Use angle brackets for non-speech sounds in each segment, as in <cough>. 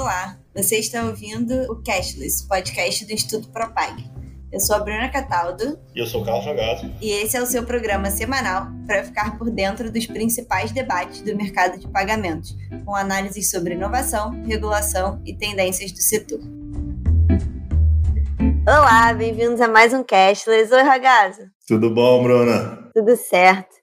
Olá, você está ouvindo o Cashless, podcast do Instituto Propag. Eu sou a Bruna Cataldo. E eu sou o Carlos Jogado. E esse é o seu programa semanal para ficar por dentro dos principais debates do mercado de pagamentos, com análises sobre inovação, regulação e tendências do setor. Olá, bem-vindos a mais um Cashless. Oi, Ragazzo. Tudo bom, Bruna? Tudo certo.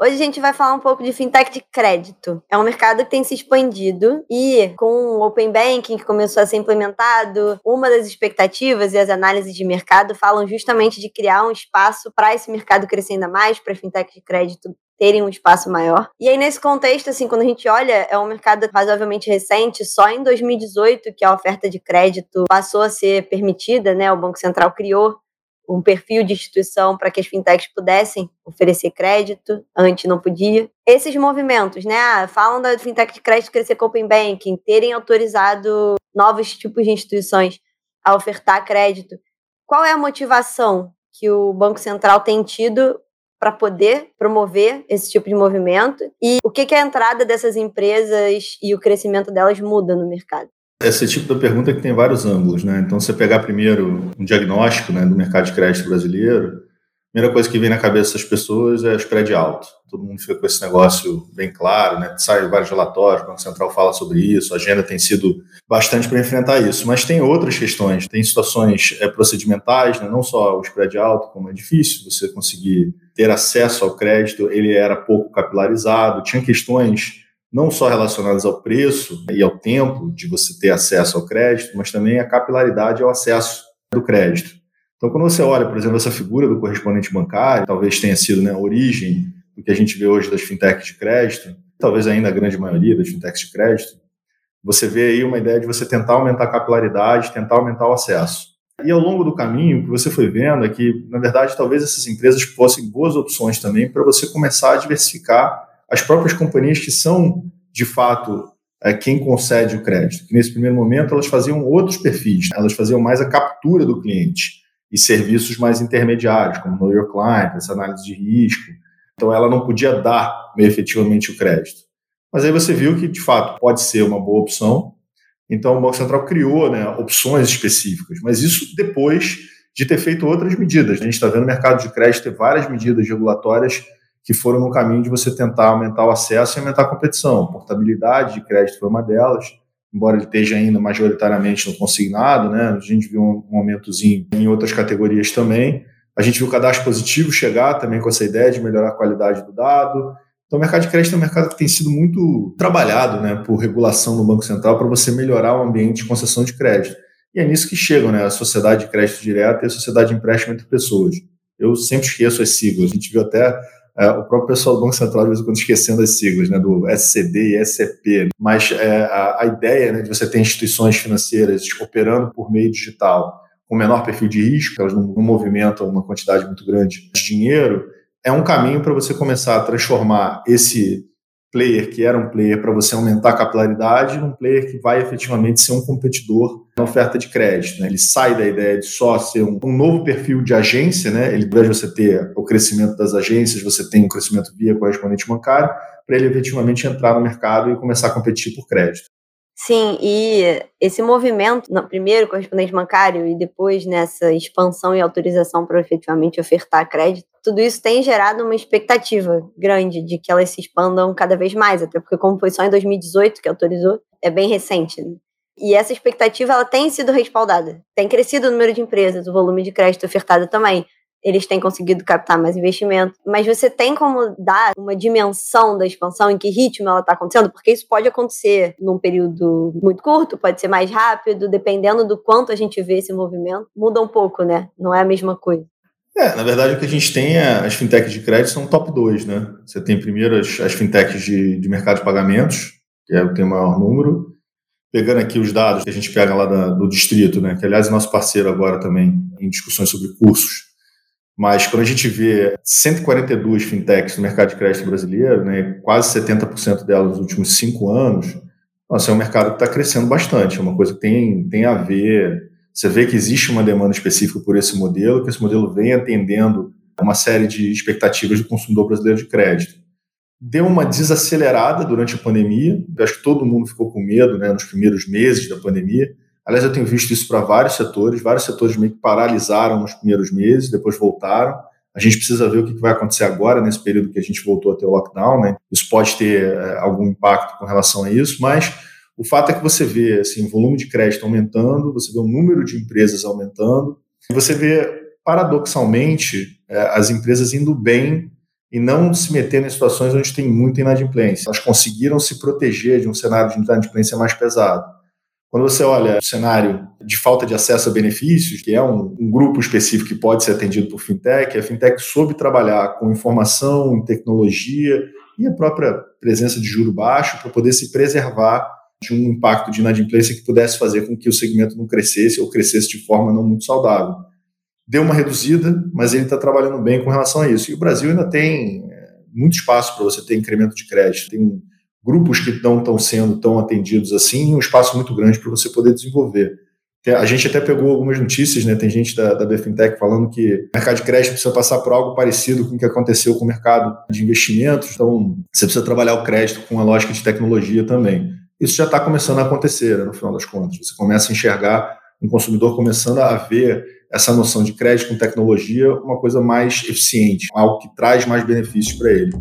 Hoje a gente vai falar um pouco de fintech de crédito. É um mercado que tem se expandido e com o Open Banking que começou a ser implementado, uma das expectativas e as análises de mercado falam justamente de criar um espaço para esse mercado crescer ainda mais, para fintech de crédito terem um espaço maior. E aí, nesse contexto, assim, quando a gente olha, é um mercado razoavelmente recente, só em 2018 que a oferta de crédito passou a ser permitida, né? O Banco Central criou um perfil de instituição para que as fintechs pudessem oferecer crédito, antes não podia. Esses movimentos, né, ah, falam da fintech de crédito crescer com Open Banking, terem autorizado novos tipos de instituições a ofertar crédito. Qual é a motivação que o Banco Central tem tido para poder promover esse tipo de movimento e o que, que a entrada dessas empresas e o crescimento delas muda no mercado? Esse tipo de pergunta que tem vários ângulos, né? Então, você pegar primeiro um diagnóstico né, do mercado de crédito brasileiro, a primeira coisa que vem na cabeça das pessoas é spread alto. Todo mundo fica com esse negócio bem claro, né? Sai vários relatórios, o Banco Central fala sobre isso, a agenda tem sido bastante para enfrentar isso. Mas tem outras questões, tem situações é, procedimentais, né? não só o spread alto, como é difícil você conseguir ter acesso ao crédito, ele era pouco capilarizado, tinha questões não só relacionadas ao preço e ao tempo de você ter acesso ao crédito, mas também a capilaridade ao acesso do crédito. Então, quando você olha, por exemplo, essa figura do correspondente bancário, talvez tenha sido né, a origem do que a gente vê hoje das fintechs de crédito, talvez ainda a grande maioria das fintechs de crédito, você vê aí uma ideia de você tentar aumentar a capilaridade, tentar aumentar o acesso. E ao longo do caminho, o que você foi vendo é que, na verdade, talvez essas empresas fossem boas opções também para você começar a diversificar as próprias companhias que são, de fato, é, quem concede o crédito. Que nesse primeiro momento elas faziam outros perfis, né? elas faziam mais a captura do cliente e serviços mais intermediários, como Know Your Client, essa análise de risco. Então ela não podia dar efetivamente o crédito. Mas aí você viu que, de fato, pode ser uma boa opção. Então o Banco Central criou né, opções específicas, mas isso depois de ter feito outras medidas. A gente está vendo o mercado de crédito ter várias medidas regulatórias que foram no caminho de você tentar aumentar o acesso e aumentar a competição. Portabilidade de crédito foi uma delas, embora ele esteja ainda majoritariamente no consignado, né? A gente viu um aumentozinho em outras categorias também. A gente viu o cadastro positivo chegar também com essa ideia de melhorar a qualidade do dado. Então, o mercado de crédito é um mercado que tem sido muito trabalhado né, por regulação no Banco Central para você melhorar o ambiente de concessão de crédito. E é nisso que chegam né, a sociedade de crédito direto e a sociedade de empréstimo entre pessoas. Eu sempre esqueço as siglas. A gente viu até é, o próprio pessoal do Banco Central, de vez em quando, esquecendo as siglas, né, do SCD e SCP. Mas é, a, a, ideia né, de você ter instituições financeiras operando por meio digital com menor perfil de risco, elas não, não movimentam uma quantidade muito grande de dinheiro, é um caminho para você começar a transformar esse player que era um player para você aumentar a capilaridade num player que vai efetivamente ser um competidor na oferta de crédito. Né? Ele sai da ideia de só ser um, um, novo perfil de agência, né? ele, ao invés de você ter o crescimento das agências, você tem um crescimento via correspondente bancário, para ele efetivamente entrar no mercado e começar a competir por crédito. Sim, e esse movimento, primeiro correspondente bancário e depois nessa expansão e autorização para efetivamente ofertar crédito, tudo isso tem gerado uma expectativa grande de que elas se expandam cada vez mais, até porque como foi só em 2018 que autorizou, é bem recente. Né? E essa expectativa ela tem sido respaldada. Tem crescido o número de empresas, o volume de crédito ofertado também. Eles têm conseguido captar mais investimento. Mas você tem como dar uma dimensão da expansão, em que ritmo ela está acontecendo? Porque isso pode acontecer num período muito curto, pode ser mais rápido, dependendo do quanto a gente vê esse movimento. Muda um pouco, né? Não é a mesma coisa. É, na verdade, o que a gente tem é as fintechs de crédito são top 2, né? Você tem primeiro as, as fintechs de, de mercado de pagamentos, que é o que tem o maior número. Pegando aqui os dados que a gente pega lá da, do distrito, né? Que, aliás, é nosso parceiro agora também em discussões sobre cursos. Mas quando a gente vê 142 fintechs no mercado de crédito brasileiro, né, quase 70% delas nos últimos cinco anos, nossa, é um mercado que está crescendo bastante. É uma coisa que tem, tem a ver você vê que existe uma demanda específica por esse modelo, que esse modelo vem atendendo uma série de expectativas do consumidor brasileiro de crédito. deu uma desacelerada durante a pandemia. Acho que todo mundo ficou com medo né, nos primeiros meses da pandemia. Aliás, eu tenho visto isso para vários setores. Vários setores meio que paralisaram nos primeiros meses, depois voltaram. A gente precisa ver o que vai acontecer agora, nesse período que a gente voltou a ter o lockdown. Né? Isso pode ter é, algum impacto com relação a isso, mas o fato é que você vê assim, o volume de crédito aumentando, você vê o número de empresas aumentando, e você vê, paradoxalmente, é, as empresas indo bem e não se metendo em situações onde tem muita inadimplência. Elas conseguiram se proteger de um cenário de inadimplência mais pesado. Quando você olha o cenário de falta de acesso a benefícios, que é um, um, grupo específico que pode ser atendido por fintech, a fintech soube trabalhar com informação, tecnologia e a própria presença de juro baixo para poder se preservar de um impacto de inadimplência que pudesse fazer com que o segmento não crescesse ou crescesse de forma não muito saudável deu uma reduzida, mas ele está trabalhando bem com relação a isso. E o Brasil ainda tem é, muito espaço para você ter incremento de crédito. Tem grupos que não estão sendo tão atendidos assim, um espaço muito grande para você poder desenvolver. A gente até pegou algumas notícias, né? Tem gente da, da BFintech falando que o mercado de crédito precisa passar por algo parecido com o que aconteceu com o mercado de investimentos. Então, você precisa trabalhar o crédito com a lógica de tecnologia também. Isso já está começando a acontecer, né, no final das contas. Você começa a enxergar um consumidor começando a ver essa noção de crédito com tecnologia uma coisa mais eficiente, algo que traz mais benefícios para ele.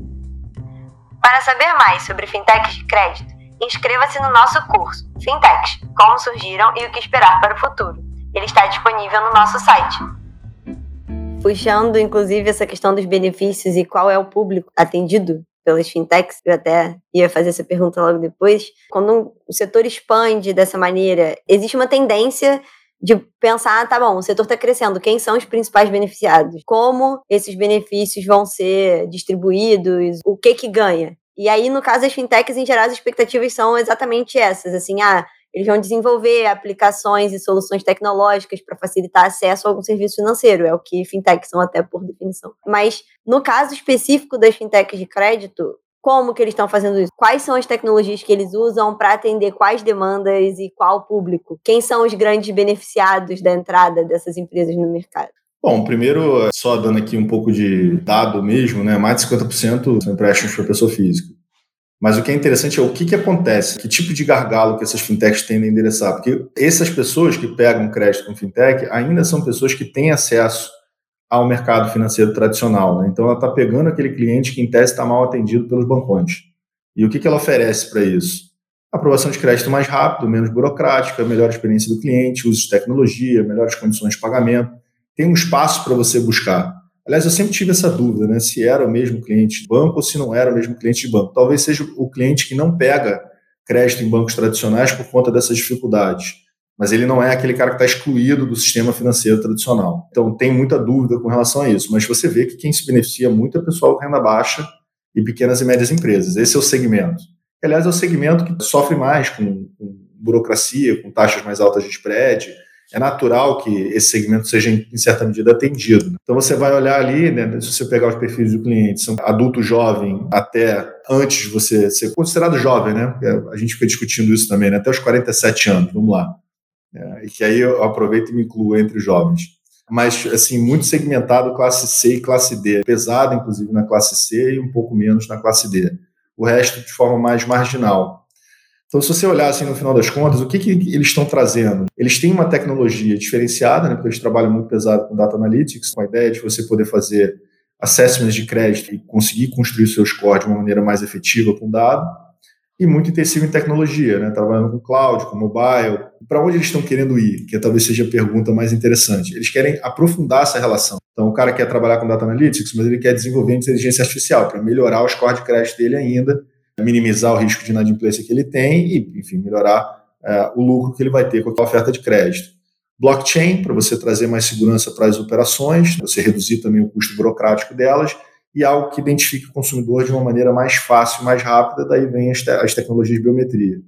Para saber mais sobre fintechs de crédito, inscreva-se no nosso curso Fintechs: Como surgiram e o que esperar para o futuro. Ele está disponível no nosso site. Puxando, inclusive, essa questão dos benefícios e qual é o público atendido pelas fintechs, eu até ia fazer essa pergunta logo depois. Quando o setor expande dessa maneira, existe uma tendência de pensar, tá bom, o setor está crescendo, quem são os principais beneficiados? Como esses benefícios vão ser distribuídos? O que que ganha? E aí, no caso das fintechs, em geral, as expectativas são exatamente essas, assim, ah, eles vão desenvolver aplicações e soluções tecnológicas para facilitar acesso a algum serviço financeiro, é o que fintechs são até por definição. Mas no caso específico das fintechs de crédito, como que eles estão fazendo isso? Quais são as tecnologias que eles usam para atender quais demandas e qual público? Quem são os grandes beneficiados da entrada dessas empresas no mercado? Bom, primeiro, só dando aqui um pouco de dado mesmo, né? Mais de 50% são empréstimos para pessoa física. Mas o que é interessante é o que, que acontece, que tipo de gargalo que essas fintechs tendem a endereçar. Porque essas pessoas que pegam crédito com fintech ainda são pessoas que têm acesso ao mercado financeiro tradicional. Né? Então, ela está pegando aquele cliente que, em tese, está mal atendido pelos bancões. E o que, que ela oferece para isso? Aprovação de crédito mais rápido, menos burocrática, melhor experiência do cliente, uso de tecnologia, melhores condições de pagamento. Tem um espaço para você buscar. Aliás, eu sempre tive essa dúvida, né? Se era o mesmo cliente de banco ou se não era o mesmo cliente de banco. Talvez seja o cliente que não pega crédito em bancos tradicionais por conta dessas dificuldades mas ele não é aquele cara que está excluído do sistema financeiro tradicional. Então, tem muita dúvida com relação a isso, mas você vê que quem se beneficia muito é o pessoal de renda baixa e pequenas e médias empresas. Esse é o segmento. Aliás, é o segmento que sofre mais com, com burocracia, com taxas mais altas de spread. É natural que esse segmento seja, em certa medida, atendido. Então, você vai olhar ali, né, se você pegar os perfis do cliente, são adulto jovem até antes de você ser considerado jovem, né? A gente fica discutindo isso também, né? até os 47 anos, vamos lá. É, e que aí eu aproveito e me incluo entre os jovens. Mas, assim, muito segmentado classe C e classe D. Pesado, inclusive, na classe C e um pouco menos na classe D. O resto de forma mais marginal. Então, se você olhar assim no final das contas, o que, que eles estão trazendo? Eles têm uma tecnologia diferenciada, né, porque eles trabalham muito pesado com data analytics, com a ideia de você poder fazer assessments de crédito e conseguir construir o seu score de uma maneira mais efetiva com dado e muito intensivo em tecnologia, né? trabalhando com cloud, com mobile. Para onde eles estão querendo ir? Que talvez seja a pergunta mais interessante. Eles querem aprofundar essa relação. Então, o cara quer trabalhar com data analytics, mas ele quer desenvolver inteligência artificial para melhorar o score de crédito dele ainda, minimizar o risco de inadimplência que ele tem e, enfim, melhorar é, o lucro que ele vai ter com a oferta de crédito. Blockchain, para você trazer mais segurança para as operações, você reduzir também o custo burocrático delas e algo que identifique o consumidor de uma maneira mais fácil, mais rápida, daí vem as, te as tecnologias de biometria.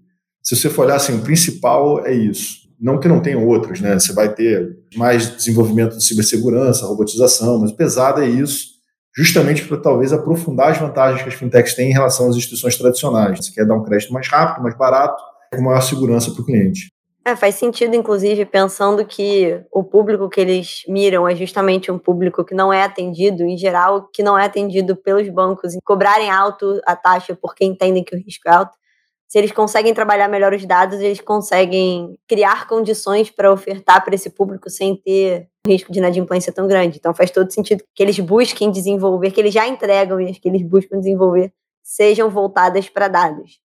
Se você for olhar assim, o principal é isso. Não que não tenha outras, né? Você vai ter mais desenvolvimento de cibersegurança, robotização, mas pesado é isso, justamente para talvez aprofundar as vantagens que as fintechs têm em relação às instituições tradicionais. Você quer dar um crédito mais rápido, mais barato, com maior segurança para o cliente. É, faz sentido, inclusive, pensando que o público que eles miram é justamente um público que não é atendido, em geral, que não é atendido pelos bancos e cobrarem alto a taxa porque entendem que o risco é alto. Se eles conseguem trabalhar melhor os dados, eles conseguem criar condições para ofertar para esse público sem ter risco de inadimplência tão grande. Então faz todo sentido que eles busquem desenvolver, que eles já entregam e as que eles buscam desenvolver sejam voltadas para dados.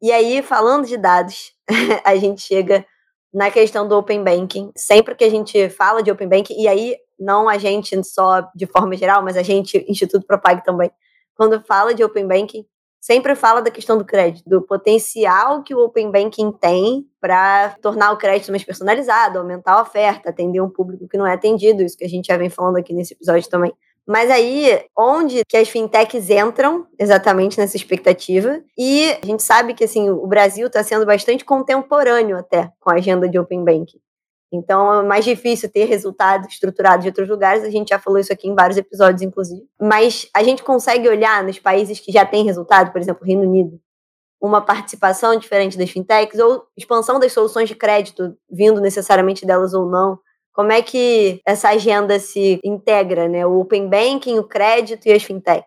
E aí, falando de dados, <laughs> a gente chega na questão do Open Banking. Sempre que a gente fala de Open Banking, e aí não a gente só de forma geral, mas a gente, Instituto Propag também, quando fala de Open Banking, sempre fala da questão do crédito, do potencial que o Open Banking tem para tornar o crédito mais personalizado, aumentar a oferta, atender um público que não é atendido, isso que a gente já vem falando aqui nesse episódio também. Mas aí, onde que as fintechs entram exatamente nessa expectativa? E a gente sabe que assim, o Brasil está sendo bastante contemporâneo até com a agenda de Open Banking. Então é mais difícil ter resultado estruturado de outros lugares. A gente já falou isso aqui em vários episódios, inclusive. Mas a gente consegue olhar nos países que já têm resultado, por exemplo, Reino Unido, uma participação diferente das fintechs ou expansão das soluções de crédito, vindo necessariamente delas ou não. Como é que essa agenda se integra, né? O Open Banking, o crédito e as fintechs?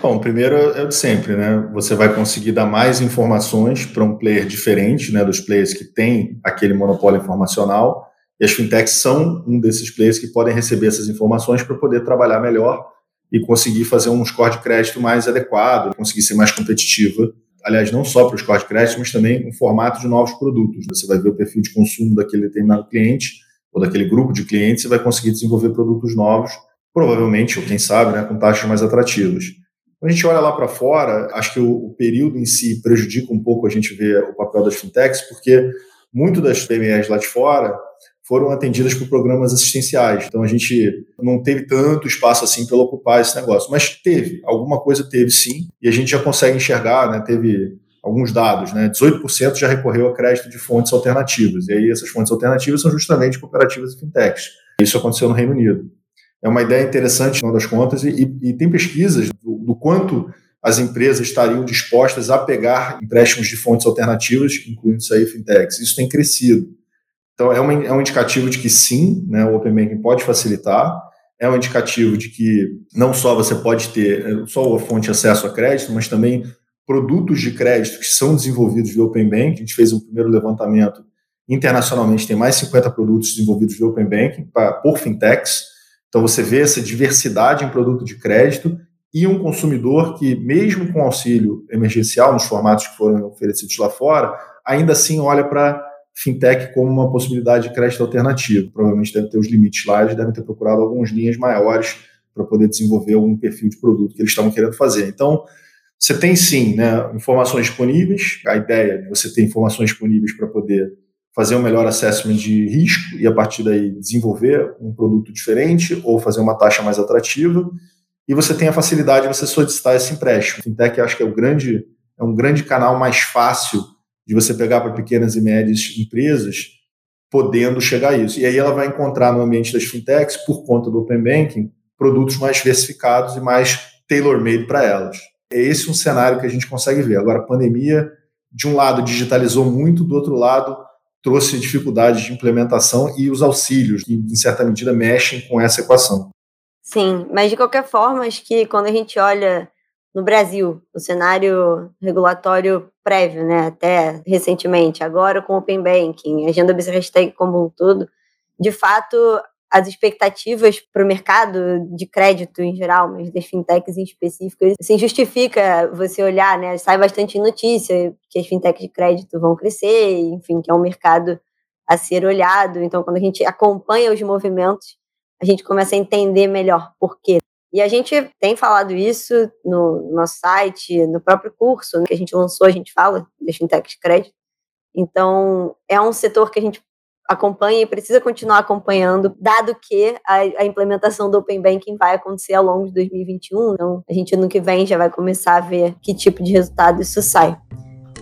Bom, primeiro é o de sempre, né? Você vai conseguir dar mais informações para um player diferente, né? Dos players que têm aquele monopólio informacional. E as fintechs são um desses players que podem receber essas informações para poder trabalhar melhor e conseguir fazer um score de crédito mais adequado, conseguir ser mais competitiva. Aliás, não só para o score de crédito, mas também um formato de novos produtos. Você vai ver o perfil de consumo daquele determinado cliente ou daquele grupo de clientes e vai conseguir desenvolver produtos novos, provavelmente, ou quem sabe, né, com taxas mais atrativas. Quando a gente olha lá para fora, acho que o, o, período em si prejudica um pouco a gente ver o papel das fintechs, porque muito das PMEs lá de fora foram atendidas por programas assistenciais. Então a gente não teve tanto espaço assim para ocupar esse negócio, mas teve, alguma coisa teve sim, e a gente já consegue enxergar, né, teve alguns dados, né? 18% já recorreu a crédito de fontes alternativas. E aí essas fontes alternativas são justamente cooperativas e fintechs. Isso aconteceu no Reino Unido. É uma ideia interessante, no final das contas, e, e tem pesquisas do, do, quanto as empresas estariam dispostas a pegar empréstimos de fontes alternativas, incluindo isso aí fintechs. Isso tem crescido. Então, é, uma, é um indicativo de que sim, né, o Open Banking pode facilitar, é um indicativo de que não só você pode ter eh, só a fonte de acesso a crédito, mas também produtos de crédito que são desenvolvidos via Open Bank. A gente fez um primeiro levantamento internacionalmente, tem mais 50 produtos desenvolvidos via Open Banking por fintechs. Então você vê essa diversidade em produto de crédito e um consumidor que, mesmo com auxílio emergencial nos formatos que foram oferecidos lá fora, ainda assim olha para fintech como uma possibilidade de crédito alternativo. Provavelmente deve ter os limites lá, eles devem ter procurado algumas linhas maiores para poder desenvolver algum perfil de produto que eles estavam querendo fazer. Então, você tem sim né, informações disponíveis, a ideia de você ter informações disponíveis para poder fazer um melhor assessment de risco e a partir daí desenvolver um produto diferente ou fazer uma taxa mais atrativa. E você tem a facilidade de você solicitar esse empréstimo. Fintech acho que é, o grande, é um grande canal mais fácil de você pegar para pequenas e médias empresas, podendo chegar a isso. E aí ela vai encontrar no ambiente das fintechs, por conta do Open Banking, produtos mais diversificados e mais tailor-made para elas. É esse um cenário que a gente consegue ver. Agora, a pandemia, de um lado, digitalizou muito, do outro lado, trouxe dificuldades de implementação e os auxílios, que, em certa medida, mexem com essa equação. Sim, mas de qualquer forma, acho que quando a gente olha no Brasil, o cenário regulatório prévio, né, até recentemente, agora com o Open Banking, agenda Business como um todo, de fato, as expectativas para o mercado de crédito em geral, mas das fintechs em específico, assim, justifica você olhar, né? Sai bastante notícia que as fintechs de crédito vão crescer, enfim, que é um mercado a ser olhado. Então, quando a gente acompanha os movimentos, a gente começa a entender melhor por quê. E a gente tem falado isso no nosso site, no próprio curso que a gente lançou, a gente fala das fintechs de crédito. Então, é um setor que a gente acompanha e precisa continuar acompanhando, dado que a, a, implementação do Open Banking vai acontecer ao longo de 2021. Então, a gente ano que vem já vai começar a ver que tipo de resultado isso sai.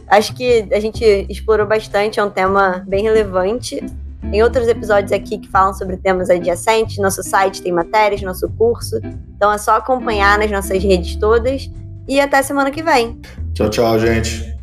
Acho que a gente explorou bastante, é um tema bem relevante. Tem outros episódios aqui que falam sobre temas adjacentes. Nosso site tem matérias, nosso curso. Então é só acompanhar nas nossas redes todas. E até semana que vem. Tchau, tchau, gente.